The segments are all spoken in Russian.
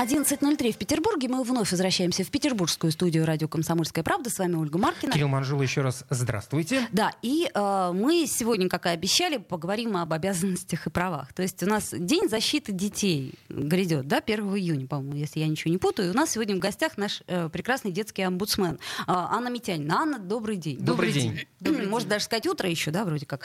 11.03 в Петербурге. Мы вновь возвращаемся в петербургскую студию радио «Комсомольская правда». С вами Ольга Маркина. Кирилл Манжула, еще раз здравствуйте. Да, и э, мы сегодня, как и обещали, поговорим об обязанностях и правах. То есть у нас День защиты детей грядет, да, 1 июня, по-моему, если я ничего не путаю. И у нас сегодня в гостях наш э, прекрасный детский омбудсмен э, Анна Митянина. Анна, добрый день. Добрый, день. Добрый Можно даже сказать утро еще, да, вроде как.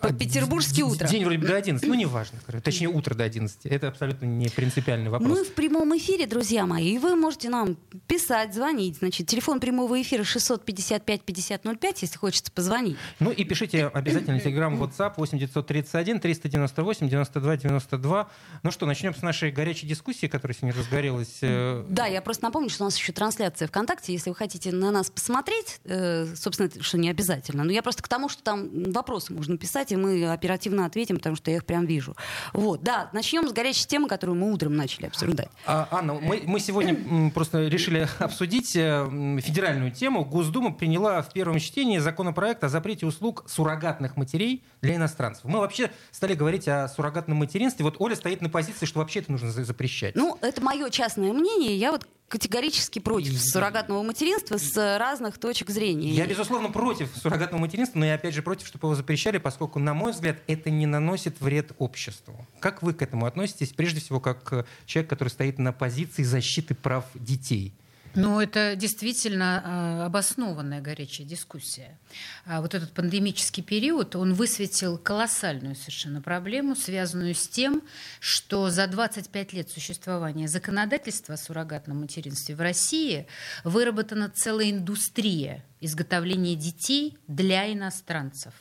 По-петербургски утро. День вроде бы до 11, ну неважно. Точнее, утро до 11. Это абсолютно не принципиальный вопрос. Мы в прямом эфире, друзья мои, и вы можете нам писать, звонить. Значит, телефон прямого эфира 655-5005, если хочется позвонить. Ну и пишите обязательно телеграм, WhatsApp 8931 398 92 92. Ну что, начнем с нашей горячей дискуссии, которая сегодня разгорелась. э, Да, я просто напомню, что у нас еще трансляция ВКонтакте. Если вы хотите на нас посмотреть, э, собственно, это что не обязательно. Но я просто к тому, что там вопросы можно писать, и мы оперативно ответим, потому что я их прям вижу. Вот, да, начнем с горячей темы, которую мы утром начали обсуждать. А, Анна, мы, мы сегодня просто решили обсудить э, федеральную тему. Госдума приняла в первом чтении законопроект о запрете услуг суррогатных матерей для иностранцев. Мы вообще стали говорить о суррогатном материнстве. Вот Оля стоит на позиции, что вообще это нужно за- запрещать. Ну, это мое частное мнение. Я вот категорически против суррогатного материнства с разных точек зрения. Я, безусловно, против суррогатного материнства, но я опять же против, чтобы его запрещали, поскольку, на мой взгляд, это не наносит вред обществу. Как вы к этому относитесь, прежде всего, как э, человек, который стоит на позиции защиты прав детей? Ну, это действительно э, обоснованная горячая дискуссия. А вот этот пандемический период, он высветил колоссальную совершенно проблему, связанную с тем, что за 25 лет существования законодательства о суррогатном материнстве в России выработана целая индустрия изготовления детей для иностранцев.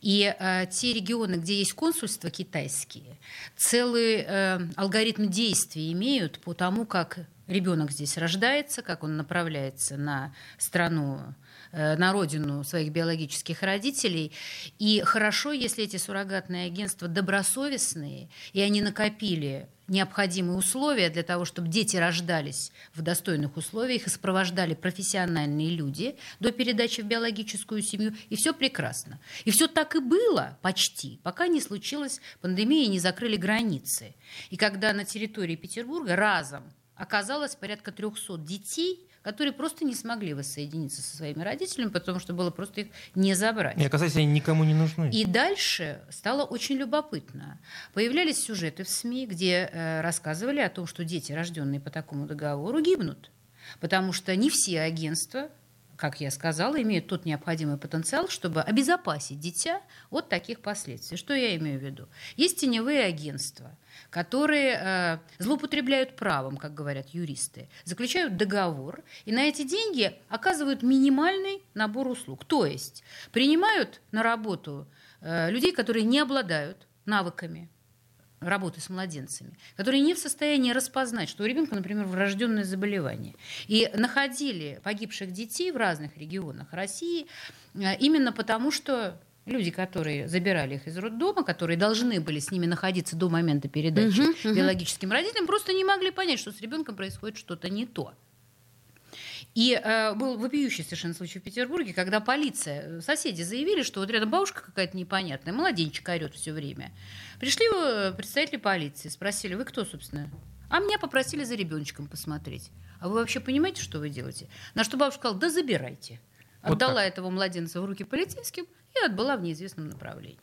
И э, те регионы, где есть консульства китайские, целый э, алгоритм действий имеют по тому, как ребенок здесь рождается, как он направляется на страну, э, на родину своих биологических родителей. И хорошо, если эти суррогатные агентства добросовестные, и они накопили необходимые условия для того, чтобы дети рождались в достойных условиях и сопровождали профессиональные люди до передачи в биологическую семью, и все прекрасно. И все так и было почти, пока не случилась пандемия и не закрыли границы. И когда на территории Петербурга разом оказалось порядка 300 детей, которые просто не смогли воссоединиться со своими родителями, потому что было просто их не забрать. И оказалось, они никому не нужны. И дальше стало очень любопытно. Появлялись сюжеты в СМИ, где э, рассказывали о том, что дети, рожденные по такому договору, гибнут. Потому что не все агентства, как я сказала, имеют тот необходимый потенциал, чтобы обезопасить дитя от таких последствий. Что я имею в виду? Есть теневые агентства, которые э, злоупотребляют правом, как говорят юристы, заключают договор и на эти деньги оказывают минимальный набор услуг. То есть принимают на работу э, людей, которые не обладают навыками работы с младенцами, которые не в состоянии распознать, что у ребенка, например, врожденное заболевание. И находили погибших детей в разных регионах России э, именно потому, что люди, которые забирали их из роддома, которые должны были с ними находиться до момента передачи мгм. биологическим родителям, просто не могли понять, что с ребенком происходит что-то не то. И э, был вопиющий совершенно случай в Петербурге, когда полиция, э, соседи заявили, что вот рядом бабушка какая-то непонятная, младенчик орет все время. Пришли э, представители полиции, спросили, вы кто, собственно? А меня попросили за ребеночком посмотреть. А вы вообще понимаете, что вы делаете? На что бабушка сказала, да забирайте. Вот Отдала так. этого младенца в руки полицейским и отбыла в неизвестном направлении.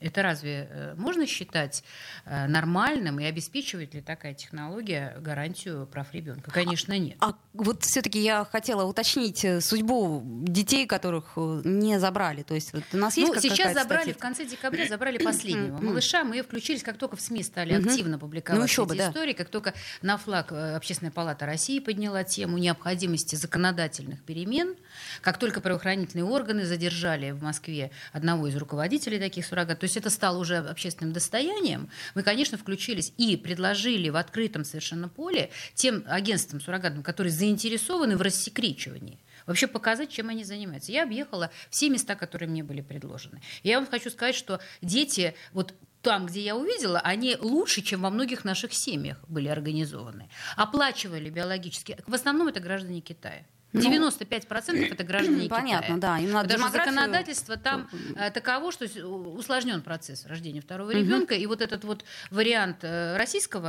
Это разве э, можно считать э, нормальным и обеспечивает ли такая технология гарантию прав ребенка? Конечно, нет. А вот все-таки я хотела уточнить э, судьбу детей, которых не забрали. То есть вот у нас есть Ну, сейчас забрали, в статистика? конце декабря забрали последнего малыша. Мы включились, как только в СМИ стали активно публиковать Ну, еще бы, эти да. истории, как только на флаг Общественная палата России подняла тему необходимости законодательных перемен, как только правоохранительные органы задержали в Москве одного из руководителей таких суррогат, то есть это стало уже общественным достоянием, мы, конечно, включились и предложили в открытом совершенно поле тем агентствам суррогатным, которые заинтересованы в рассекречивании, вообще показать, чем они занимаются. Я объехала все места, которые мне были предложены. Я вам хочу сказать, что дети, вот там, где я увидела, они лучше, чем во многих наших семьях были организованы. Оплачивали биологически. В основном это граждане Китая. 95% это граждане Ну, Понятно, Китая. да. Им надо Потому демографию- законодательство там э, таково, что усложнен процесс рождения второго ребенка, и вот этот вот вариант э, российского,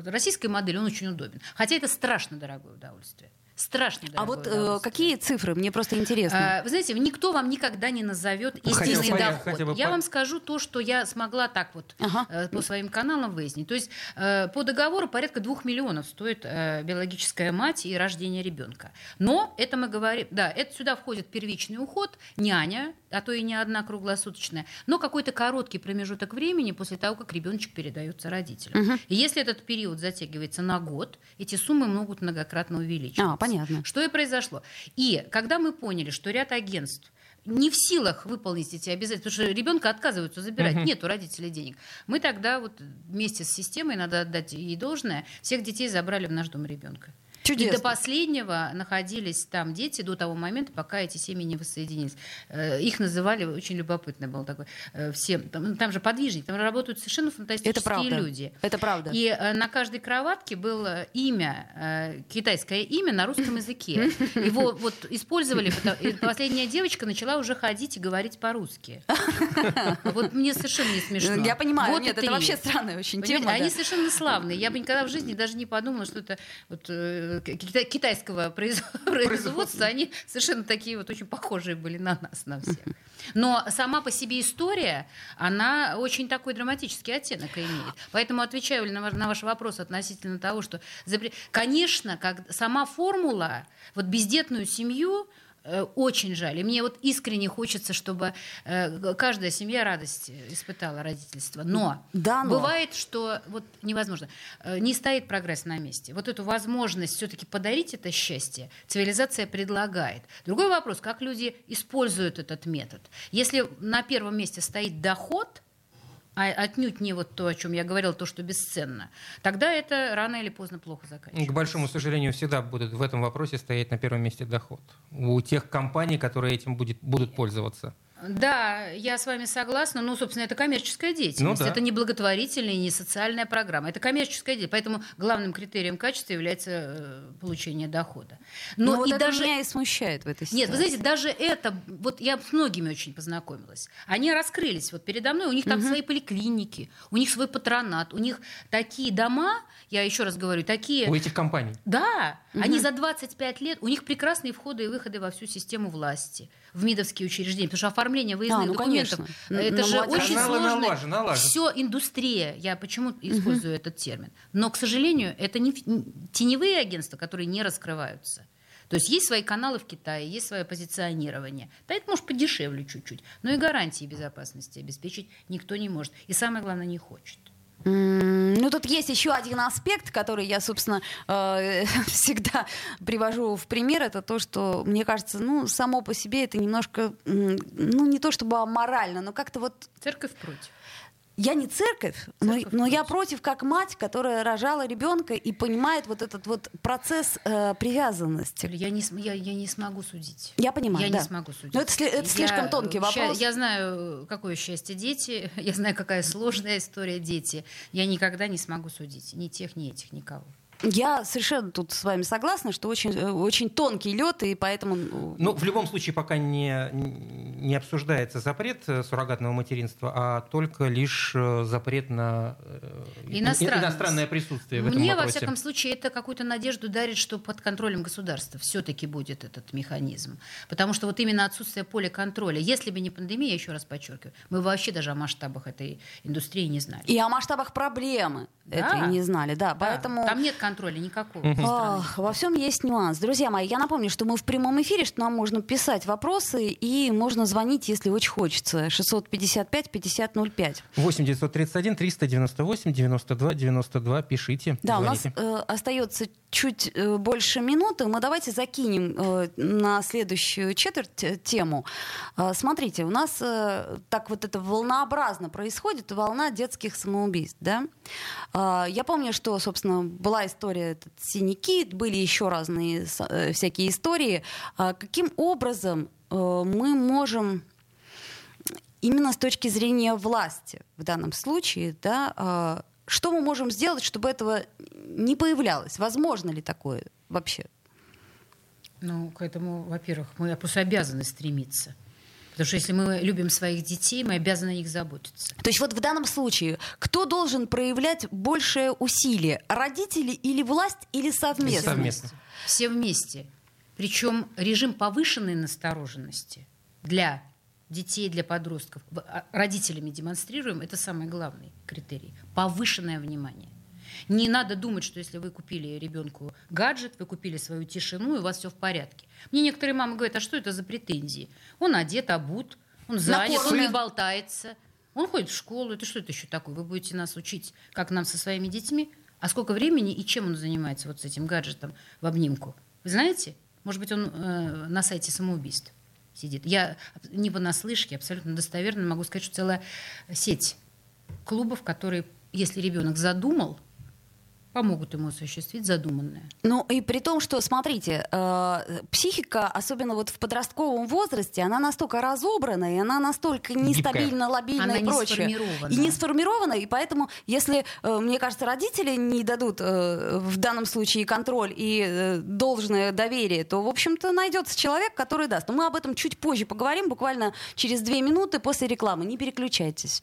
э, российской модели, он очень удобен. Хотя это страшно дорогое удовольствие. Страшно А вот э, какие цифры? Мне просто интересно. А, Вы знаете, никто вам никогда не назовет хотя истинный понять, доход. хотя бы Я по- вам скажу то, что я смогла так вот Ага. э, по своим каналам выяснить. То есть э, по договору порядка двух миллионов стоит э, биологическая мать и рождение ребенка. Но это мы говорим, да, это сюда входит первичный уход, няня, а то и не одна круглосуточная, но какой-то короткий промежуток времени после того, как ребеночек передается родителям. И если этот период затягивается на год, эти суммы могут многократно увеличиваться. А, понятно. Что и произошло. И когда мы поняли, что ряд агентств не в силах выполнить эти обязательства, потому что ребенка отказываются забирать, Мгм. нет у родителей денег. Мы тогда вот вместе с системой, надо отдать ей должное, всех детей забрали в наш дом ребенка. И Чудесно. до последнего находились там дети до того момента, пока эти семьи не воссоединились. Э, Их называли, очень любопытно было такое, э, все, там, там же подвижники, там работают совершенно фантастические Это правда. люди. Это правда. И э, на каждой кроватке было имя, китайское имя на русском языке. Его вот использовали, и последняя девочка начала уже ходить и говорить по-русски. Вот мне совершенно не смешно. Я понимаю, Вот и нет, это вообще странная очень тема. Они совершенно славные. Я бы никогда в жизни даже не подумала, что это вот, китайского произ- производства. Они совершенно такие вот очень похожие были на нас, на всех. Но сама по себе история, она очень такой драматический оттенок имеет. Поэтому отвечаю на ваш, вопрос относительно того, что... Конечно, как сама формула, вот бездетную семью очень жаль. И мне вот искренне хочется, чтобы э, каждая семья радость испытала родительство. Но Да, но. бывает, что вот невозможно. Э, Не стоит прогресс на месте. Вот эту возможность все-таки подарить это счастье цивилизация предлагает. Другой вопрос, как люди используют этот метод. Если на первом месте стоит доход, а отнюдь не вот то, о чем я говорила, то, что бесценно, тогда это рано или поздно плохо заканчивается. К большому сожалению, всегда будет в этом вопросе стоять на первом месте доход. У тех компаний, которые этим будет, будут пользоваться. Да, я с вами согласна. Ну, собственно, это коммерческая деятельность. Ну да. Это не благотворительная, не социальная программа. Это коммерческая деятельность. Поэтому главным критерием качества является э, получение дохода. Но Но вот и это даже меня и смущает в этой ситуации. нет, вы знаете, даже это, вот я с многими очень познакомилась. Они раскрылись вот передо мной, у них там свои поликлиники, у них свой патронат, у них такие дома, я еще раз говорю, такие... У этих компаний. Да, они за 25 лет, у них прекрасные входы и выходы во всю систему власти, в МИДовские учреждения, потому что оформление выездных А, ну, документов, конечно. это На же очень сложно. Все индустрия, я почему использую этот термин. Но, к сожалению, это не теневые агентства, которые не раскрываются. То есть есть свои каналы в Китае, есть свое позиционирование. Да, это может подешевле чуть-чуть, но и гарантии безопасности обеспечить никто не может. И самое главное, не хочет. Ну, тут есть еще один аспект, который я, собственно, э, всегда привожу в пример. Это то, что, мне кажется, ну, само по себе это немножко, ну, не то чтобы аморально, но как-то вот Церковь против. Я не церковь, но, Церковь но я против. как мать, которая рожала ребенка и понимает вот этот вот процесс э, привязанности. Я не, я, я не смогу судить. Я понимаю, Я да. не смогу судить. Но это это слишком тонкий ща- вопрос. Я знаю, какое счастье дети, я знаю, какая сложная история дети. Я никогда не смогу судить ни тех, ни этих, никого. Я совершенно тут с вами согласна, что очень, э, очень тонкий лед, и поэтому... ну, Ну, в любом случае, пока не, не обсуждается запрет э, суррогатного материнства, а только лишь э, запрет на иностранное присутствие в этом Мне, во вопросе. всяком случае, это какую-то надежду дарит, что под контролем государства все-таки будет этот механизм. Потому что вот именно отсутствие поля контроля. Если бы не пандемия, еще раз подчеркиваю, мы вообще даже о масштабах этой индустрии не знали. И о масштабах проблемы Да. этой не знали, да, Да, поэтому... Там нет контроля никакого. со стороны. Ах, во всем есть нюанс. Друзья мои, я напомню, что мы в прямом эфире, что нам можно писать вопросы и можно звонить, если очень хочется. 655-5005. 8 931 398 92 92. Пишите, Да, у нас звоните. э, остается чуть э, больше минуты. Мы давайте закинем э, на следующую четверть э, тему. Э, смотрите, у нас э, так вот это волнообразно происходит, волна детских самоубийств. Да? Э, я помню, что, собственно, была история этот, синяки, были еще разные э, всякие истории. А каким образом э, мы можем именно с точки зрения власти в данном случае, да, а, что мы можем сделать, чтобы этого не появлялось? Возможно ли такое вообще? Ну, к этому, во-первых, мы просто обязаны стремиться. Потому что если мы любим своих детей, мы обязаны о них заботиться. То есть вот в данном случае кто должен проявлять большее усилие? Родители или власть или совместно? Или совместно. Все вместе. Причем режим повышенной настороженности для детей, для подростков а, родителями демонстрируем, это самый главный критерий. Повышенное внимание. Не надо думать, что если вы купили ребенку гаджет, вы купили свою тишину, и у вас все в порядке. Мне некоторые мамы говорят, а что это за претензии? Он одет, обут, он занят, он не болтается, он ходит в школу. Это что это еще такое? Вы будете нас учить, как нам со своими детьми? А сколько времени и чем он занимается вот с этим гаджетом в обнимку? Вы знаете? Может быть, он э, на сайте самоубийств сидит. Я не понаслышке, абсолютно достоверно могу сказать, что целая сеть клубов, которые, если ребенок задумал, помогут ему осуществить задуманное. Ну и при том, что, смотрите, э, психика, особенно вот в подростковом возрасте, она настолько разобрана, и она настолько нестабильно, лобильна она и прочее. Не и не сформирована, и поэтому, если, э, мне кажется, родители не дадут э, в данном случае контроль и э, должное доверие, то, в общем-то, найдется человек, который даст. Но мы об этом чуть позже поговорим, буквально через две минуты после рекламы. Не переключайтесь.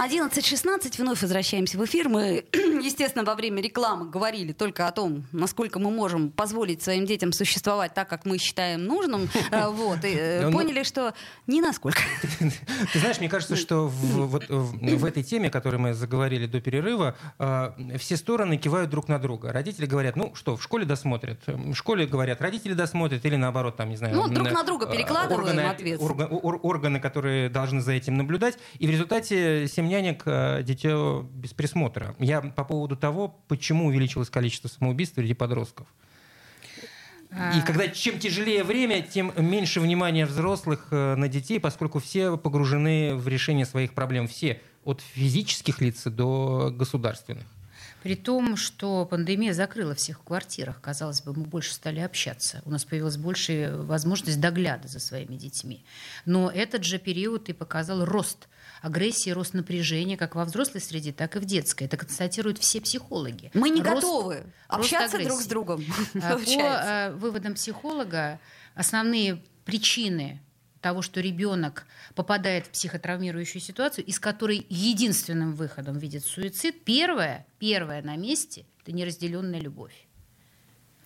11.16, вновь возвращаемся в эфир. Мы, естественно, во время рекламы говорили только о том, насколько мы можем позволить своим детям существовать так, как мы считаем нужным. Э, вот, и э, ну, поняли, что не насколько. Ты знаешь, мне кажется, что в, этой теме, о которой мы заговорили до перерыва, э, все стороны кивают друг на друга. Родители говорят, ну что, в школе досмотрят. В школе говорят, родители досмотрят, или наоборот, там, не знаю... Ну, друг на друга перекладываем органы, ответственность. Органы, которые должны за этим наблюдать. И в результате семья нянек, э, дитё без присмотра. Я по поводу того, почему увеличилось количество самоубийств среди подростков. И а. когда чем тяжелее время, тем меньше внимания взрослых э, на детей, поскольку все погружены в решение своих проблем. Все, от физических лиц до государственных. При том, что пандемия закрыла всех в квартирах, казалось бы, мы больше стали общаться. У нас появилась большая возможность догляда за своими детьми. Но этот же период и показал рост агрессии, рост напряжения как во взрослой среде, так и в детской. Это констатируют все психологи. Мы не рост, готовы общаться друг с другом. А, по э, выводам психолога, основные причины того, что ребенок попадает в психотравмирующую ситуацию, из которой единственным выходом видит суицид, первое, первое на месте – это неразделенная любовь.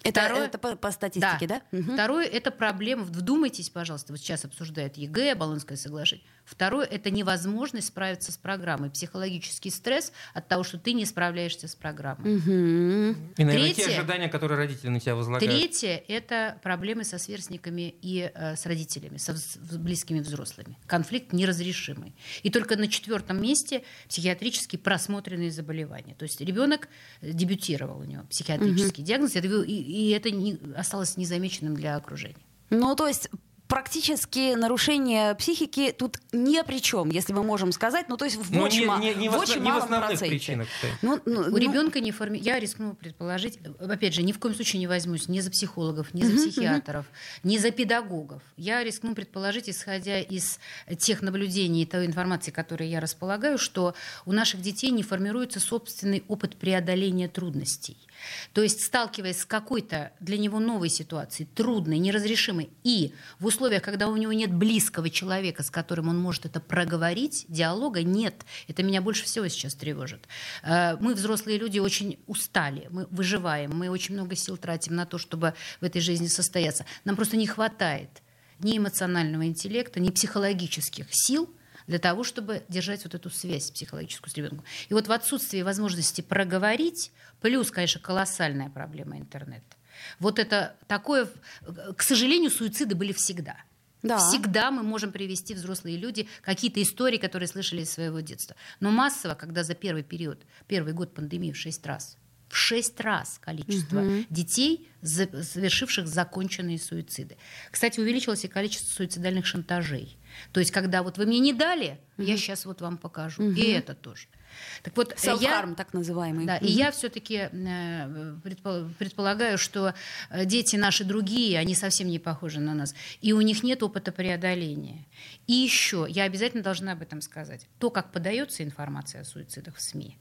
Это, Второе, это по, по статистике, да? да? Угу. Второе – это проблема, вдумайтесь, пожалуйста, вот сейчас обсуждают ЕГЭ, Болонское соглашение. Второе – это невозможность справиться с программой. Психологический стресс от того, что ты не справляешься с программой. Угу. И, наверное, Третье, те ожидания, которые родители на тебя возлагают. Третье – это проблемы со сверстниками и э, с родителями, со с близкими взрослыми. Конфликт неразрешимый. И только на четвертом месте психиатрически просмотренные заболевания. То есть ребенок дебютировал у него психиатрический угу. диагноз, и, и это не, осталось незамеченным для окружения. Ну, то есть практически нарушение психики тут ни при чем, если мы можем сказать. Ну, то есть в ну, очень, не, не, не в, очень не малом проценте. Причинах, ну, ну, У ну, ребенка не форми... Я рискну предположить, опять же, ни в коем случае не возьмусь ни за психологов, ни за психиатров, ни за педагогов. Я рискну предположить, исходя из тех наблюдений и той информации, которой я располагаю, что у наших детей не формируется собственный опыт преодоления трудностей. То есть, сталкиваясь с какой-то для него новой ситуацией, трудной, неразрешимой, и в условиях, когда у него нет близкого человека, с которым он может это проговорить, диалога нет. Это меня больше всего сейчас тревожит. Э, мы, взрослые люди, очень устали, мы выживаем, мы очень много сил тратим на то, чтобы в этой жизни состояться. Нам просто не хватает ни эмоционального интеллекта, ни психологических сил – для того, чтобы держать вот эту связь психологическую с ребенком. И вот в отсутствии возможности проговорить, плюс, конечно, колоссальная проблема интернета. Вот это такое, к сожалению, суициды были всегда. Да. Всегда мы можем привести взрослые люди какие-то истории, которые слышали из своего детства. Но массово, когда за первый период, первый год пандемии в шесть раз, в шесть раз количество угу. детей, совершивших законченные суициды. Кстати, увеличилось и количество суицидальных шантажей. То есть, когда вот вы мне не дали, угу. я сейчас вот вам покажу. Угу. И это тоже. Так вот, я, так называемый. Да, mm-hmm. и я все-таки э, предполагаю, что э, дети наши другие, они совсем не похожи на нас, и у них нет опыта преодоления. И еще, я обязательно должна об этом сказать, то, как подается информация о суицидах в СМИ,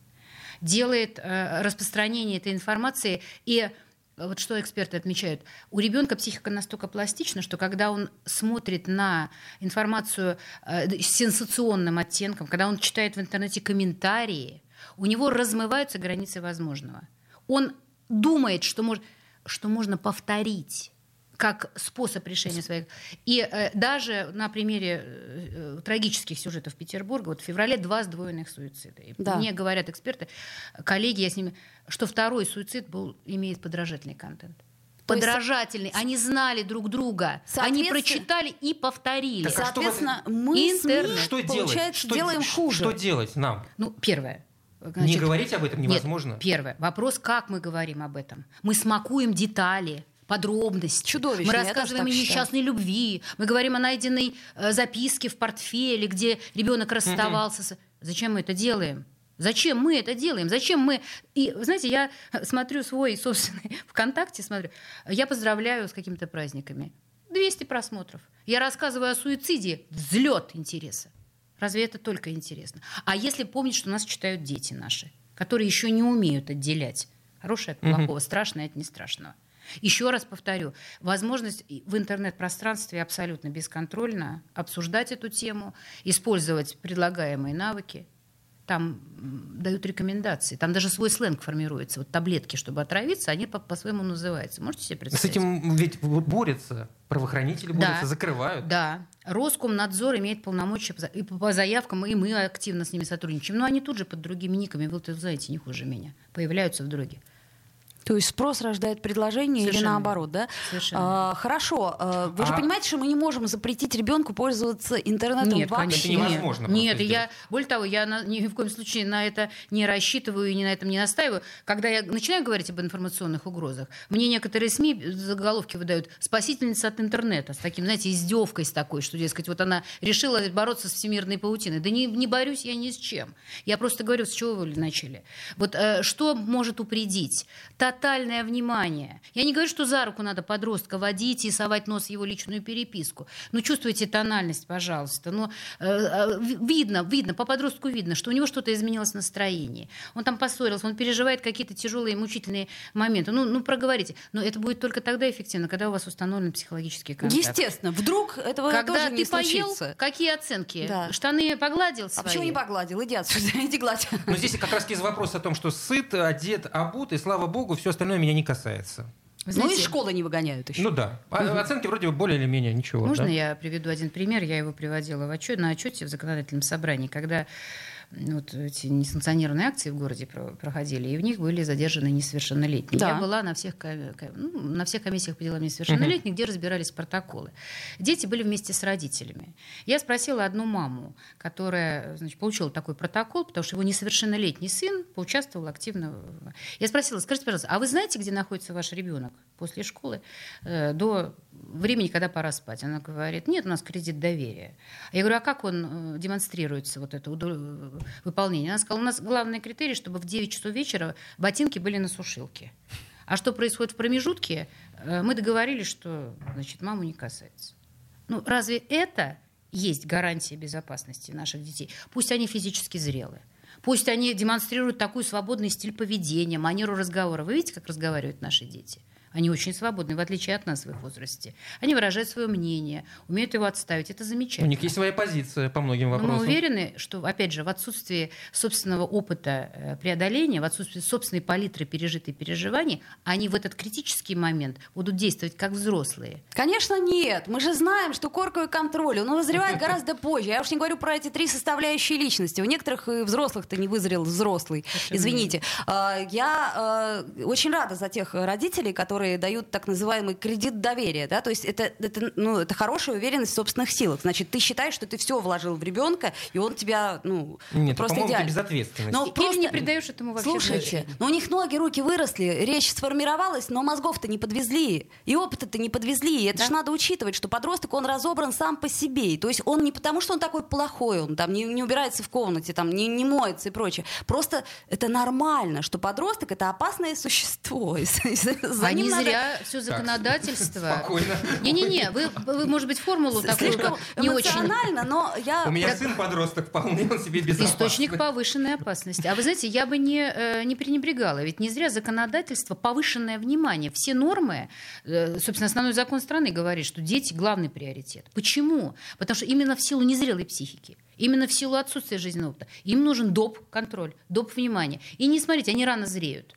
делает э, распространение этой информации и вот что эксперты отмечают, у ребенка психика настолько пластична, что когда он смотрит на информацию э, с сенсационным оттенком, когда он читает в интернете комментарии, у него размываются границы возможного. Он думает, что, мож, что можно повторить как способ решения своих. И э, даже на примере э, трагических сюжетов Петербурга, вот в феврале два сдвоенных суицида. И да. Мне говорят эксперты, коллеги, я с ними, что второй суицид был, имеет подражательный контент. Подражательный. Есть... Они знали друг друга. Они прочитали и повторили. Так, а Соответственно, что мы Интернет. Что делать? Что, делаем хуже. Что делать нам? Ну, первое. Значит, не говорить об этом невозможно. Нет, первое. Вопрос, как мы говорим об этом. Мы смакуем детали подробности. Чудовищно. Мы рассказываем о несчастной считаю. любви. Мы говорим о найденной э, записке в портфеле, где ребенок расставался. Mm-hmm. Зачем мы это делаем? Зачем мы это делаем? Зачем мы... И, знаете, я смотрю свой собственный ВКонтакте, смотрю, я поздравляю с какими-то праздниками. 200 просмотров. Я рассказываю о суициде. Взлет интереса. Разве это только интересно? А если помнить, что нас читают дети наши, которые еще не умеют отделять хорошее от плохого, mm-hmm. страшное от нестрашного. Еще раз повторю, возможность в интернет-пространстве абсолютно бесконтрольно обсуждать эту тему, использовать предлагаемые навыки. Там дают рекомендации, там даже свой сленг формируется. Вот таблетки, чтобы отравиться, они по- по-своему называются. Можете себе представить? С этим ведь борются, правоохранители борются, да, закрывают. Да, Роскомнадзор имеет полномочия и по заявкам, и мы активно с ними сотрудничаем. Но они тут же под другими никами, вы знаете, не хуже меня, появляются в друге. То есть спрос рождает предложение Совершенно. или наоборот, да? Совершенно. А, хорошо. А, вы а... же понимаете, что мы не можем запретить ребенку пользоваться интернетом Нет, вообще? Это невозможно. Нет, нет я, более того, я на, ни в коем случае на это не рассчитываю и ни на этом не настаиваю. Когда я начинаю говорить об информационных угрозах, мне некоторые СМИ заголовки выдают «спасительница от интернета» с таким, знаете, издевкой с такой, что, дескать, вот она решила бороться с всемирной паутиной. Да не, не борюсь я ни с чем. Я просто говорю, с чего вы начали. Вот э, что может упредить? Та тотальное внимание. Я не говорю, что за руку надо подростка водить и совать нос в его личную переписку. Но чувствуйте тональность, пожалуйста. Но э, э видно, видно, по подростку видно, что у него что-то изменилось в настроении. Он там поссорился, он переживает какие-то тяжелые, мучительные моменты. Ну, ну проговорите. Но это будет только тогда эффективно, когда у вас установлен психологический контакт. Естественно. Вдруг этого когда тоже не ты поел, случится. какие оценки? Да. Штаны погладил свои? А почему не погладил? Иди отсюда, иди гладь. Но здесь как раз есть вопрос о том, что сыт, одет, обут, и слава богу, все остальное меня не касается. знаете, ну и школы не выгоняют еще. Ну да. Угу. Оценки вроде бы более или менее ничего. Можно да? я приведу один пример? Я его приводила в отчет, на отчете в законодательном собрании, когда вот эти несанкционированные акции в городе проходили, и в них были задержаны несовершеннолетние. Да. Я была на всех, ну, на всех комиссиях по делам несовершеннолетних, угу. где разбирались протоколы. Дети были вместе с родителями. Я спросила одну маму, которая значит, получила такой протокол, потому что его несовершеннолетний сын поучаствовал активно. Я спросила, скажите, пожалуйста, а вы знаете, где находится ваш ребенок после школы э, до времени, когда пора спать? Она говорит, нет, у нас кредит доверия. Я говорю, а как он э, демонстрируется, вот это выполнения. Она сказала, у нас главный критерий, чтобы в 9 часов вечера ботинки были на сушилке. А что происходит в промежутке, э, мы договорились, что значит, маму не касается. Ну, разве это есть гарантия безопасности наших детей? Пусть они физически зрелые. Пусть они демонстрируют такой свободный стиль поведения, манеру разговора. Вы видите, как разговаривают наши дети? Они очень свободны, в отличие от нас в их возрасте. Они выражают свое мнение, умеют его отставить. Это замечательно. У них есть своя позиция по многим вопросам. Но мы уверены, что, опять же, в отсутствии собственного опыта э, преодоления, в отсутствии собственной палитры пережитой переживаний, они в этот критический момент будут действовать как взрослые. Конечно, нет. Мы же знаем, что корковый контроль, он вызревает гораздо позже. Я уж не говорю про эти три составляющие личности. У некоторых и взрослых-то не вызрел взрослый. Извините. А, я э, очень рада за тех родителей, которые которые дают так называемый кредит доверия, да, то есть это, это, ну, это хорошая уверенность в собственных силах. Значит, ты считаешь, что ты все вложил в ребенка, и он тебя, ну, Нет, просто по-моему, идеально. безответственность. Но Или просто- не придаешь этому вообще Слушайте, ну у них ноги, руки выросли, речь сформировалась, но мозгов-то не подвезли, и опыта-то не подвезли. И это Да. же надо учитывать, что подросток, он разобран сам по себе. И То есть он не потому, что он такой плохой, он там не, не убирается в комнате, там не, не моется и прочее. Просто это нормально, что подросток это опасное существо. и за- и ним не зря все законодательство. Спокойно. Не-не-не, вы, вы, может быть, формулу такую не очень... но я... У меня сын подросток вполне, он себе безопасный. Источник повышенной опасности. А вы знаете, я бы не, э, не пренебрегала. Ведь не зря законодательство, повышенное внимание. Все нормы, э, собственно, основной закон страны говорит, что дети главный приоритет. Почему? Потому что именно в силу незрелой психики, именно в силу отсутствия жизненного опыта, им нужен доп. контроль, доп. внимание. И не смотрите, они рано зреют.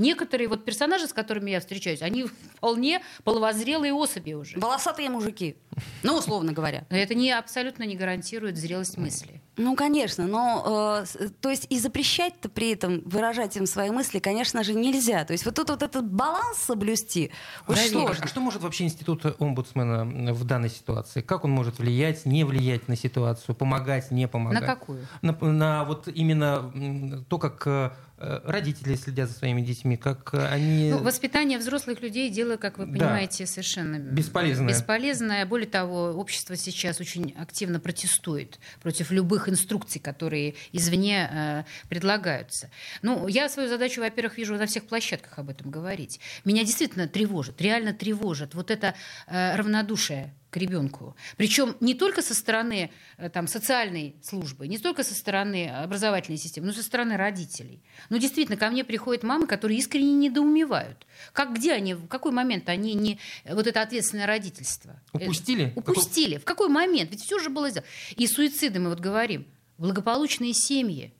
Некоторые вот персонажи, с которыми я встречаюсь, они вполне половозрелые особи уже. Волосатые мужики, ну, условно говоря. Но это не, абсолютно не гарантирует зрелость мысли. Ну, конечно, но, э, то есть и запрещать-то при этом, выражать им свои мысли, конечно же, нельзя. То есть вот тут вот этот баланс соблюсти, очень Проверь, сложно. А что может вообще институт омбудсмена в данной ситуации? Как он может влиять, не влиять на ситуацию, помогать, не помогать? На какую? На, на вот именно то, как э, э, родители следят за своими детьми, как э, они... Ну, воспитание взрослых людей дело, как вы Да. понимаете, совершенно Бесполезное. Бесполезное. Более того, общество сейчас очень активно протестует против любых инструкций, которые извне э, предлагаются. Ну, я свою задачу, во-первых, вижу на всех площадках об этом говорить. Меня действительно тревожит, реально тревожит вот это э, равнодушие к ребенку. Причем не только со стороны э, там, социальной службы, не только со стороны образовательной системы, но и со стороны родителей. Ну, действительно, ко мне приходят мамы, которые искренне недоумевают. Как, где они, в какой момент они не... Вот это ответственное родительство. Упустили? Э, Упустили. В какой момент? Ведь все же было сделано. И суициды, мы вот говорим, благополучные семьи.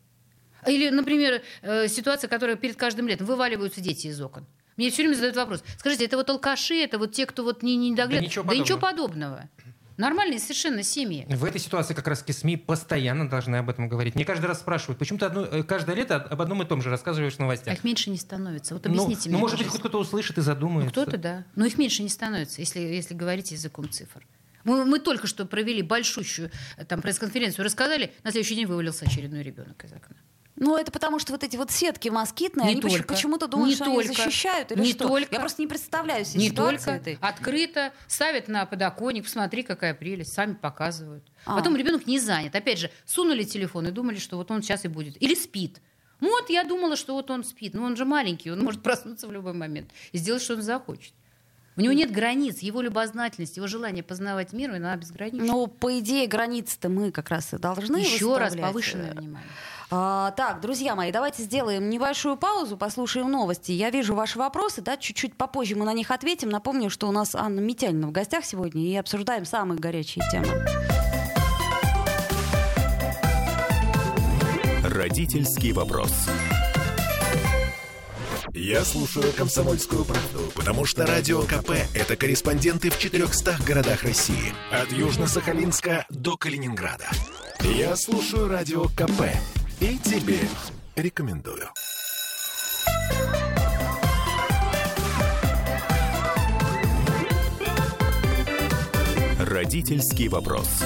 Или, например, э, ситуация, которая перед каждым летом вываливаются дети из окон. Мне все время задают вопрос. Скажите, это вот алкаши, это вот те, кто вот не, не доглядывает? ничего да ничего подобного. Нормальные совершенно семьи. В этой ситуации как раз-таки СМИ постоянно должны об этом говорить. Мне каждый раз спрашивают, почему ты одно, э, каждое лето об одном и том же рассказываешь в А новостях? их меньше не становится. Вот Ну, объясните ну, мне. может быть, хоть пожалуйста. кто-то услышит и Ну, задумается. кто-то, да. Но их меньше не становится, если, если говорить языком цифр. Мы, мы только что провели большущую э, там, пресс-конференцию, рассказали, на следующий день вывалился очередной ребенок из окна. Ну, это потому что вот эти вот сетки москитные, Не они только. почему-то думают, Не что только. они защищают или Не что. только. Я просто не представляю себе Не только этой. открыто ставят на подоконник, посмотри, какая прелесть, сами показывают. А. Потом ребенок не занят. Опять же, сунули телефон и думали, что вот он сейчас и будет. Или спит. Ну Вот я думала, что вот он спит. Но он же маленький, он может проснуться в любой момент и сделать, что он захочет. У него нет границ, его любознательность, его желание познавать мир, она безгранична. Ну, по идее, границы-то мы как раз и должны Еще раз выставлять. повышенное внимание. А, так, друзья мои, давайте сделаем небольшую паузу, послушаем новости. Я вижу ваши вопросы, да, чуть-чуть попозже мы на них ответим. Напомню, что у нас Анна Митянина в гостях сегодня и обсуждаем самые горячие темы. Родительский вопрос. Я слушаю «Комсомольскую правду», потому что «Радио КП» — это корреспонденты в 400 городах России. От Южно-Сахалинска до Калининграда. Я слушаю «Радио КП» и тебе рекомендую. Родительский вопрос.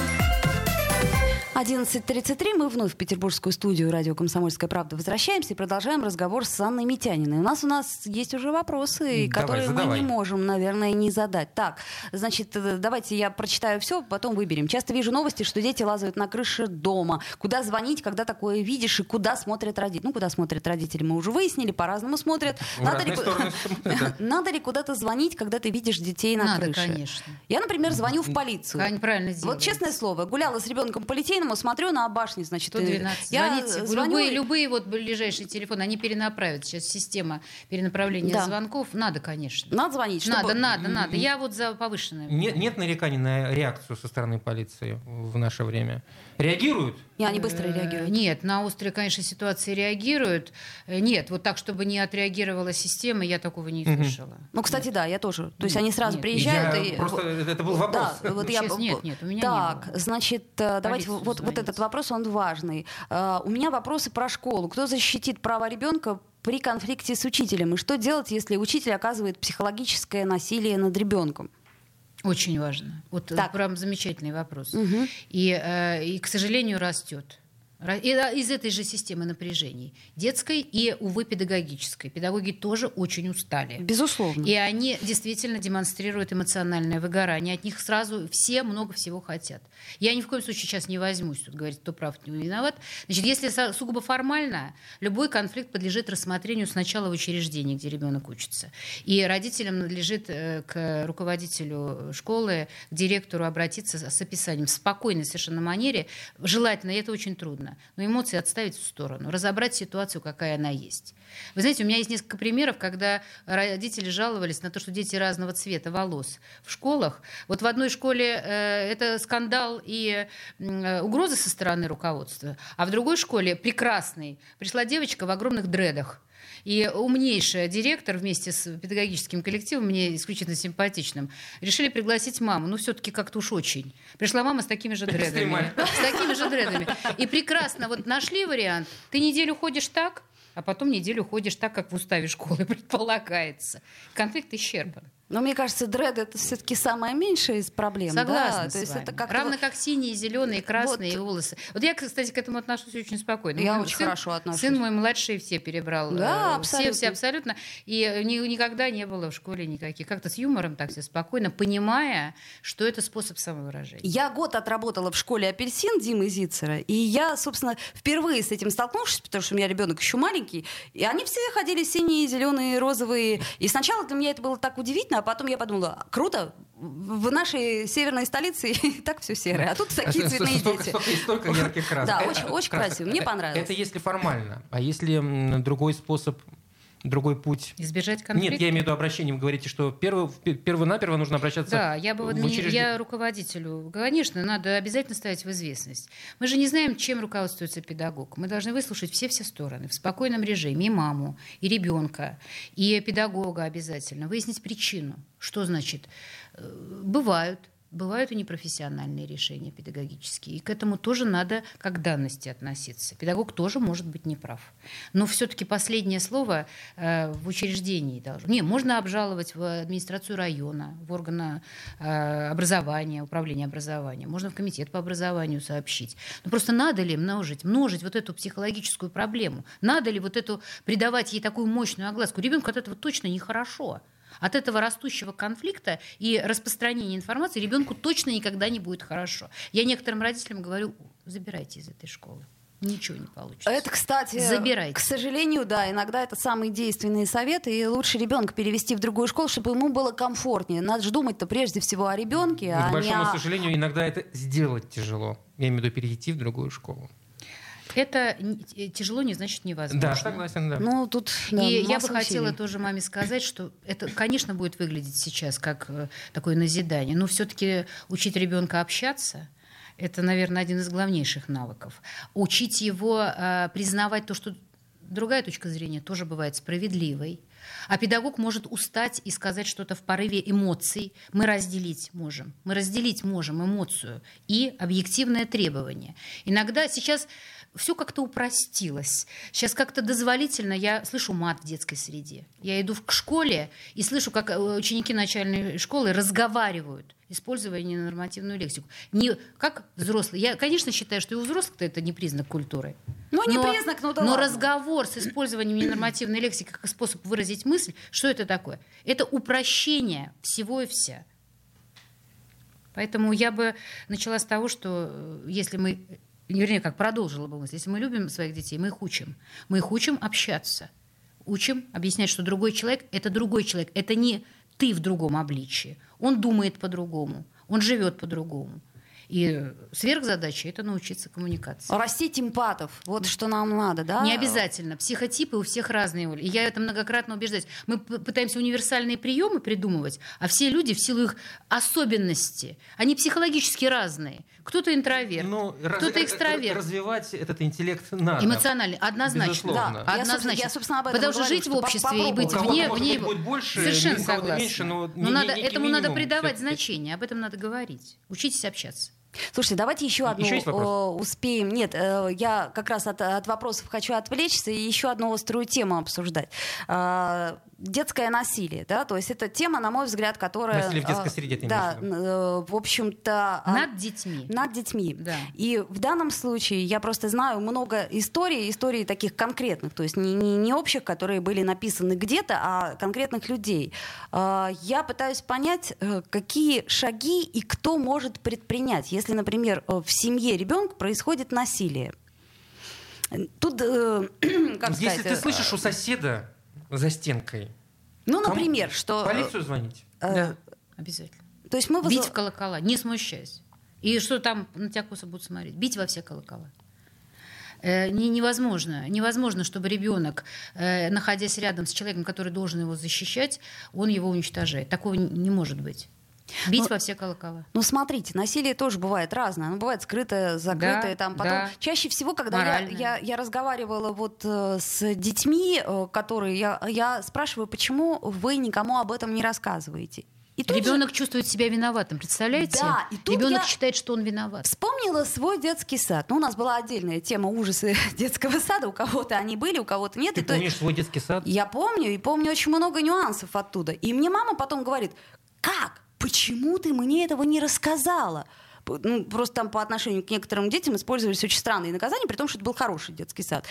11.33. Мы вновь в петербургскую студию радио «Комсомольская правда» возвращаемся и продолжаем разговор с Анной Митяниной. У нас у нас есть уже вопросы, Давай, которые мы задавай. не можем, наверное, не задать. Так, значит, э, давайте я прочитаю все, потом выберем. Часто вижу новости, что дети лазают на крыше дома. Куда звонить, когда такое видишь, и куда смотрят родители? Ну, куда смотрят родители, мы уже выяснили, по-разному смотрят. Стороны, да. Надо ли куда-то звонить, когда ты видишь детей на Надо, крыше? конечно. Я, например, звоню в полицию. Они правильно Вот честное слово, гуляла с ребенком по Литейному, смотрю на башню, значит, и 112. я Звоните. звоню, любые, любые вот ближайшие телефоны, они перенаправят. Сейчас система перенаправления Да. звонков. Надо, конечно. Надо звонить, чтобы... Надо, надо, надо. Я вот за повышенное. Нет, нет нареканий на реакцию со стороны полиции в наше время. Реагируют? И они быстро реагируют. Нет, на острые, конечно, ситуации реагируют. Э, Нет, вот так, чтобы не отреагировала система, я такого не слышала. Ну, кстати, да, я тоже. То есть они сразу нет. приезжают Я и... просто- это был вопрос. Да, вот я... Сейчас нет, нет, у меня не Так, значит, э, давайте Полицию вот, этот вопрос, он важный. Э, У меня вопросы про школу. Кто защитит право ребенка при конфликте с учителем? И что делать, если учитель оказывает психологическое насилие над ребенком? Очень важно. Вот Так. прям замечательный вопрос. Мгм. И, э, и, к сожалению, растет. Э, из этой же системы напряжений. Детской и, увы, педагогической. Педагоги тоже очень устали. Безусловно. И они действительно демонстрируют эмоциональное выгорание. От них сразу все много всего хотят. Я ни в коем случае сейчас не возьмусь тут говорить, кто прав, кто виноват. Значит, если сугубо формально, любой конфликт подлежит рассмотрению сначала в учреждении, где ребенок учится. И родителям надлежит э, к руководителю школы, к директору обратиться с описанием в спокойной совершенно манере. Желательно, и это очень трудно, но эмоции отставить в сторону, разобрать ситуацию, какая она есть. Вы знаете, у меня есть несколько примеров, когда родители жаловались на то, что дети разного цвета волос в школах. Вот в одной школе э, это скандал и э, угрозы со стороны руководства, а в другой школе прекрасный пришла девочка в огромных дредах. И умнейшая директор вместе с педагогическим коллективом, мне исключительно симпатичным, решили пригласить маму. Ну, все-таки как-то уж очень. Пришла мама с такими же дредами. С такими же дредами. И прекрасно вот нашли вариант. Ты неделю ходишь так, а потом неделю ходишь так, как в уставе школы предполагается. Конфликт исчерпан. Но мне кажется, дред это все-таки самая меньшая из проблем. Согласна да? То есть это как Равно как синие, зеленые, красные Вот. волосы. Вот я, кстати, к этому отношусь очень спокойно. Я Мой очень сын- хорошо отношусь. Сын мой младший все перебрал. Да, э, абсолютно. Все, все абсолютно. И ни- никогда не было в школе никаких. Как-то с юмором так все спокойно, понимая, что это способ самовыражения. Я год отработала в школе апельсин Димы Зицера, и я, собственно, впервые с этим столкнувшись, потому что у меня ребенок еще маленький, и они все ходили синие, зеленые, розовые. И сначала для меня это было так удивительно, а потом я подумала, круто, в нашей северной столице и так все серое, а тут такие цветные Столько- дети. столько- столько ярких красок. Да, очень- очень красиво. Мне понравилось. Это если формально. А если другой способ, другой путь? Избежать конфликта. Нет, я имею в виду обращение. Вы говорите, что перво- перво-наперво нужно обращаться Да, я бы вот не- я руководителю, конечно, надо обязательно ставить в известность. Мы же не знаем, чем руководствуется педагог. Мы должны выслушать все-все стороны в спокойном режиме, и маму, и ребенка, и педагога обязательно, выяснить причину. Что значит? Э, Бывают Бывают и непрофессиональные решения педагогические. И к этому тоже надо как данности относиться. Педагог тоже может быть неправ. Но все-таки последнее слово э, в учреждении должно. Не, можно обжаловать в администрацию района, в органы э, образования, управления образования. Можно в комитет по образованию сообщить. Но просто надо ли множить, множить вот эту психологическую проблему? Надо ли вот эту придавать ей такую мощную огласку? Ребенку от этого точно нехорошо. От этого растущего конфликта и распространения информации ребенку точно никогда не будет хорошо. Я некоторым родителям говорю, забирайте из этой школы. Ничего не получится. Это, кстати, Забирайте. к сожалению, да, иногда это самые действенные советы, и лучше ребенка перевести в другую школу, чтобы ему было комфортнее. Надо же думать-то прежде всего о ребенке, И, а к не большому о... сожалению, иногда это сделать тяжело. Я имею в виду перейти в другую школу. Это э, тяжело не значит невозможно. Да, согласен, да. Ну, тут да, и я бы хотела усилий. тоже маме сказать, что это, конечно, будет выглядеть сейчас как э, такое назидание, но все-таки учить ребенка общаться это, наверное, один из главнейших навыков. Учить его э, признавать то, что другая точка зрения тоже бывает справедливой. А педагог может устать и сказать что-то в порыве эмоций. Мы разделить можем. Мы разделить можем эмоцию и объективное требование. Иногда сейчас все как-то упростилось. Сейчас как-то дозволительно. Я слышу мат в детской среде. Я иду к школе и слышу, как э, ученики начальной школы разговаривают, используя ненормативную лексику. Не как взрослые. Я, конечно, считаю, что и у взрослых это не признак культуры. Ну, не Но- признак, ну да Но ладно. разговор с использованием ненормативной лексики как способ выразить мысль, что это такое? Это упрощение всего и вся. Поэтому я бы начала с того, что э, если мы, вернее, как продолжила бы мысль, если мы любим своих детей, мы их учим. Мы их учим общаться. Учим объяснять, что другой человек – это другой человек. Это не ты в другом обличии. Он думает по-другому, он живет по-другому. И сверхзадача – это научиться коммуникации. Растить эмпатов, вот что нам надо, да? Не обязательно. Психотипы у всех разные. И я это многократно убеждаюсь. Мы пытаемся универсальные приемы придумывать, а все люди в силу их особенностей, они психологически разные. Кто-то интроверт, Ну, кто-то э, экстраверт. Развивать этот интеллект надо. Эмоциональный, однозначно. Безусловно. Да, Однозначно. я, собственно, об этом Потому что жить в обществе и быть вне, вне быть, будет больше, совершенно согласна. меньше, но но не- надо, этому надо минимум придавать всё-таки. значение, об этом надо говорить. Учитесь общаться. Слушайте, давайте еще одну Еще э, успеем. Нет, э, я как раз от, от вопросов хочу отвлечься и еще одну острую тему обсуждать. А, детское насилие, да, то есть это тема, на мой взгляд, которая... Насилие в детской а, среде, ты Да, в э, в общем-то... а, Над детьми. над детьми. Да. И в данном случае я просто знаю много историй, историй таких конкретных, то есть не, не, не общих, которые были написаны где-то, а конкретных людей. А, Я пытаюсь понять, э, какие шаги и кто может предпринять, если, например, э, в семье ребенка происходит насилие. Тут, э, как Если сказать, ты слышишь у соседа за стенкой, ну, кому- например, что... полицию звонить. э, Да, обязательно. То есть мы Бить вызов- в колокола, не смущаясь. И что там на тебя косо будут смотреть? Бить во все колокола. Э, не- невозможно. Невозможно, чтобы ребенок, э, находясь рядом с человеком, который должен его защищать, он его уничтожает. Такого не может быть. Бить Ну, во все колокола. Ну, смотрите, насилие тоже бывает разное. Оно бывает скрытое, закрытое. Да, там потом. да. Чаще всего, когда я, Моральное. я, я разговаривала вот э, с детьми, э, которые я, я спрашиваю, почему вы никому об этом не рассказываете. И тут же Ребенок чувствует себя виноватым, представляете? Да, и тут Ребенок я- считает, что он виноват. Вспомнила свой детский сад. Ну, у нас была отдельная тема ужасы детского сада. У кого-то они были, у кого-то нет. Ты И то- помнишь свой детский сад? Я помню, и помню очень много нюансов оттуда. И мне мама потом говорит, как? Почему ты мне этого не рассказала? Ну, просто там по отношению к некоторым детям использовались очень странные наказания, при том, что это был хороший детский сад.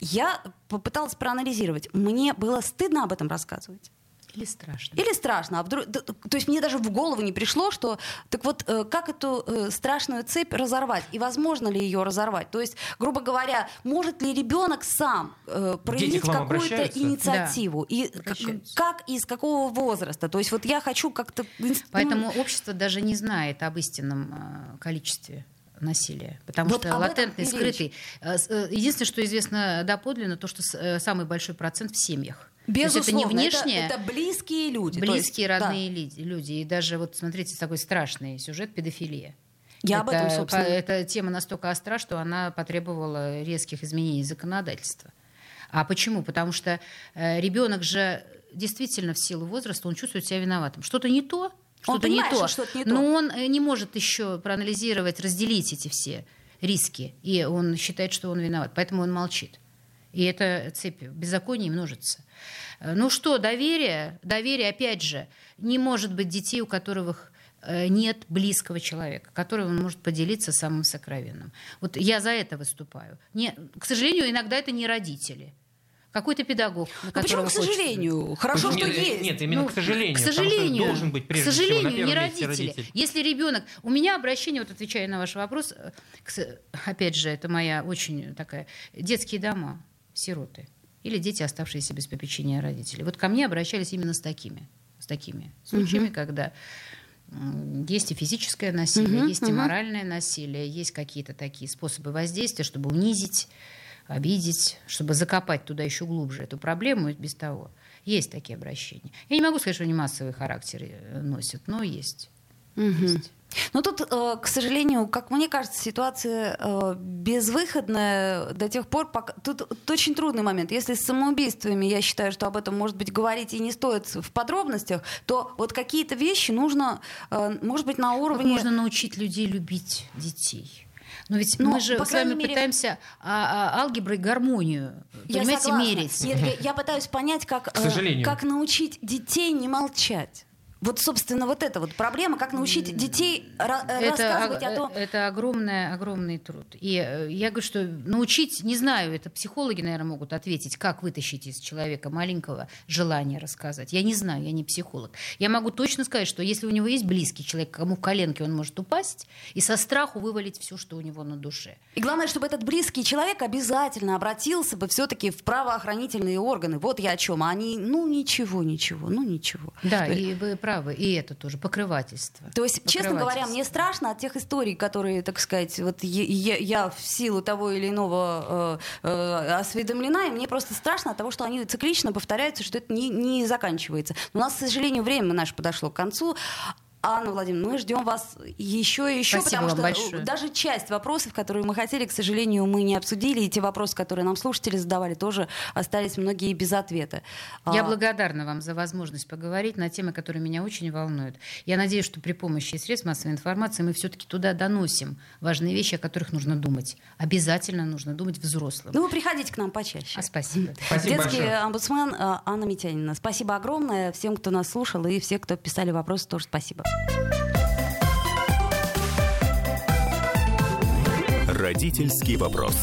Я попыталась проанализировать. Мне было стыдно об этом рассказывать. Или страшно. Или страшно. А вдруг... То есть мне даже в голову не пришло, что... Так вот, э, как эту э, страшную цепь разорвать? И возможно ли ее разорвать? То есть, грубо говоря, может ли ребенок сам э, проявить какую-то инициативу? И к- Обращаются. как и из какого возраста? То есть вот я хочу как-то... ну, Поэтому общество даже не знает об истинном э, количестве насилия, потому Вот что латентный, и речь. скрытый. Единственное, что известно доподлинно, то, что самый большой процент в семьях. Есть это не Безусловно, это- Это, близкие люди. Есть, близкие, да. родные ли- люди. И даже вот смотрите, такой страшный сюжет педофилия. Я об этом, Это- собственно. по- Эта тема настолько остра, что она потребовала резких изменений законодательства. А почему? Потому что э, ребенок же действительно в силу возраста он чувствует себя виноватым. Что-то не то, что-то не то. что не то. Но он э, не может еще проанализировать, разделить эти все риски. И он считает, что он виноват. Поэтому он молчит. И эта цепь беззаконий множится. Э, Ну что, доверие? Доверие, опять же, не может быть детей, у которых э, нет близкого человека, который он может поделиться самым сокровенным. Вот я за это выступаю. Не, к сожалению, иногда это не родители. Какой-то педагог, на Ну, почему, к хочется- сожалению? Хорошо, Нет, что нет, есть. Нет, именно ну, к сожалению. К потому что сожалению, должен быть к прежде сожалению, всего на не родители. родитель. Если ребенок, у меня обращение, вот отвечая на ваш вопрос, э, к опять же, это моя очень такая детские дома, сироты или дети, оставшиеся без попечения родителей. Вот ко мне обращались именно с такими, с такими случаями, когда м, есть и физическое насилие, Мгм, есть и мгм. моральное насилие, есть какие-то такие способы воздействия, чтобы унизить, обидеть, чтобы закопать туда еще глубже эту проблему и без того. Есть такие обращения. Я не могу сказать, что они массовый характер э, носят, но есть. Мгм. Есть. Ну тут, э, к сожалению, как мне кажется, ситуация э, безвыходная до тех пор, пока... Тут, тут очень трудный момент. Если с самоубийствами, я считаю, что об этом, может быть, говорить и не стоит в подробностях, то вот какие-то вещи нужно, э, может быть, на Как уровне... можно научить людей любить детей? Но ведь Ну, мы же с вами мере- пытаемся а, а, алгеброй гармонию, Я понимаете, согласна. мерить. Нет, я, я пытаюсь понять, как, К сожалению. как научить детей не молчать. Вот, собственно, вот эта вот проблема, как научить детей э, Это, рассказывать о- том... это огромный, огромный труд. И э, я говорю, что научить, не знаю, это психологи, наверное, могут ответить, как вытащить из человека маленького желание рассказать. Я не знаю, я не психолог. Я могу точно сказать, что если у него есть близкий человек, кому в коленке он может упасть, и со страху вывалить все, что у него на душе. И главное, чтобы этот близкий человек обязательно обратился бы все-таки в правоохранительные органы. Вот я о чем. А они, ну ничего, ничего, ну ничего. Да, и вы правы, и это тоже покрывательство. То есть, честно говоря, мне страшно от тех историй, которые, так сказать, вот я, я- я в силу того или иного э, э, осведомлена, и мне просто страшно от того, что они циклично повторяются, что это не, не заканчивается. У нас, к сожалению, время наше подошло к концу. Анна Владимировна, мы ждем вас еще и еще, Спасибо потому вам что большое. даже часть вопросов, которые мы хотели, к сожалению, мы не обсудили, и те вопросы, которые нам слушатели задавали, тоже остались многие без ответа. Я А, благодарна вам за возможность поговорить на темы, которые меня очень волнуют. Я надеюсь, что при помощи средств массовой информации мы все-таки туда доносим важные вещи, о которых нужно думать. Обязательно нужно думать взрослым. Ну, вы приходите к нам почаще. А спасибо. Спасибо Детский большое. омбудсмен а, Анна Митянина. Спасибо огромное всем, кто нас слушал, и все, кто писали вопросы, тоже спасибо. Родительский вопрос.